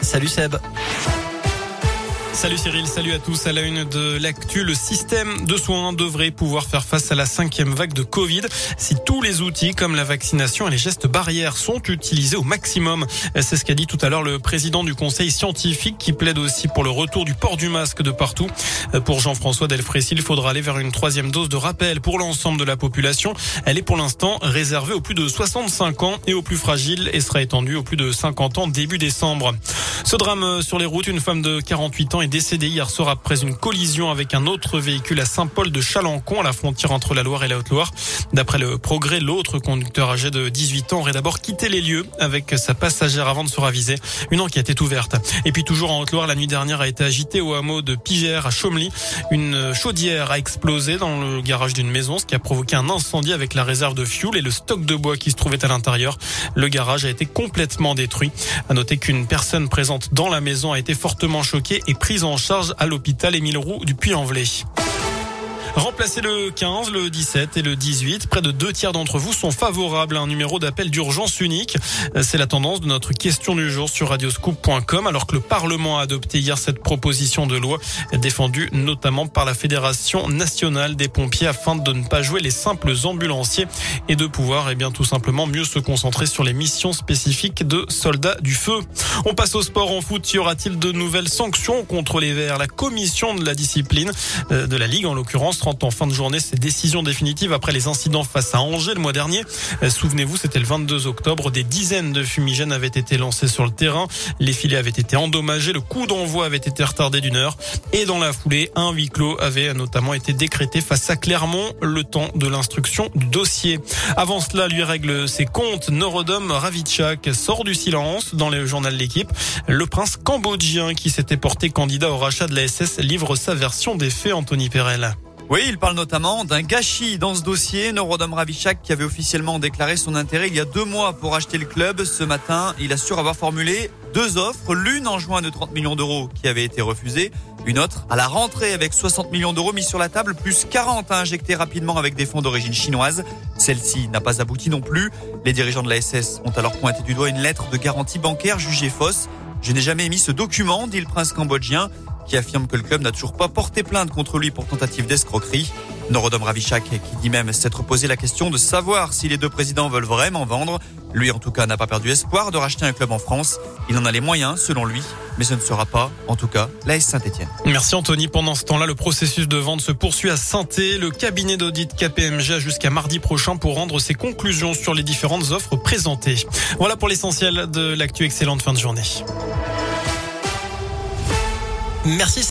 Salut Seb. Salut Cyril, salut à tous. À la une de l'actu, le système de soins devrait pouvoir faire face à la cinquième vague de Covid si tous les outils comme la vaccination et les gestes barrières sont utilisés au maximum. C'est ce qu'a dit tout à l'heure le président du conseil scientifique qui plaide aussi pour le retour du port du masque de partout. Pour Jean-François Delfrécy, il faudra aller vers une troisième dose de rappel pour l'ensemble de la population. Elle est pour l'instant réservée aux plus de 65 ans et aux plus fragiles et sera étendue aux plus de 50 ans début décembre. Ce drame sur les routes, une femme de 48 ans est décédée hier soir après une collision avec un autre véhicule à Saint-Paul de Chalancon, à la frontière entre la Loire et la Haute-Loire. D'après le progrès, l'autre conducteur âgé de 18 ans aurait d'abord quitté les lieux avec sa passagère avant de se raviser. Une enquête est ouverte. Et puis toujours en Haute-Loire, la nuit dernière a été agitée au hameau de Pigère à Chomely. Une chaudière a explosé dans le garage d'une maison, ce qui a provoqué un incendie avec la réserve de fuel et le stock de bois qui se trouvait à l'intérieur. Le garage a été complètement détruit. À noter qu'une personne présente dans la maison a été fortement choquée et prise en charge à l'hôpital Émile Roux du Puy-en-Velay. Remplacer le 15, le 17 et le 18. Près de deux tiers d'entre vous sont favorables à un numéro d'appel d'urgence unique. C'est la tendance de notre question du jour sur radioscoop.com alors que le Parlement a adopté hier cette proposition de loi défendue notamment par la Fédération nationale des pompiers afin de ne pas jouer les simples ambulanciers et de pouvoir eh bien tout simplement mieux se concentrer sur les missions spécifiques de soldats du feu. On passe au sport en foot. Y aura-t-il de nouvelles sanctions contre les Verts? La commission de la discipline euh, de la Ligue en l'occurrence en fin de journée ses décisions définitives après les incidents face à Angers le mois dernier. Euh, souvenez-vous, c'était le 22 octobre. Des dizaines de fumigènes avaient été lancés sur le terrain. Les filets avaient été endommagés. Le coup d'envoi avait été retardé d'une heure. Et dans la foulée, un huis clos avait notamment été décrété face à Clermont le temps de l'instruction du dossier. Avant cela, lui règle ses comptes. Norodom Ravitchak sort du silence dans le journal L'équipe. Le prince cambodgien qui s'était porté candidat au rachat de la SS livre sa version des faits, Anthony Perel. Oui, il parle notamment d'un gâchis dans ce dossier. Norodom Ravichak qui avait officiellement déclaré son intérêt il y a deux mois pour acheter le club. Ce matin, il assure avoir formulé deux offres. L'une en juin de 30 millions d'euros qui avait été refusée. Une autre à la rentrée avec 60 millions d'euros mis sur la table, plus 40 à injecter rapidement avec des fonds d'origine chinoise. Celle-ci n'a pas abouti non plus. Les dirigeants de la SS ont alors pointé du doigt une lettre de garantie bancaire jugée fausse. Je n'ai jamais émis ce document, dit le prince cambodgien qui affirme que le club n'a toujours pas porté plainte contre lui pour tentative d'escroquerie. Norodom Ravichak qui dit même s'être posé la question de savoir si les deux présidents veulent vraiment vendre. Lui en tout cas n'a pas perdu espoir de racheter un club en France. Il en a les moyens selon lui, mais ce ne sera pas en tout cas l'AS Saint-Etienne. Merci Anthony. Pendant ce temps-là, le processus de vente se poursuit à saint Le cabinet d'audit KPMG a jusqu'à mardi prochain pour rendre ses conclusions sur les différentes offres présentées. Voilà pour l'essentiel de l'actu excellente fin de journée. Merci.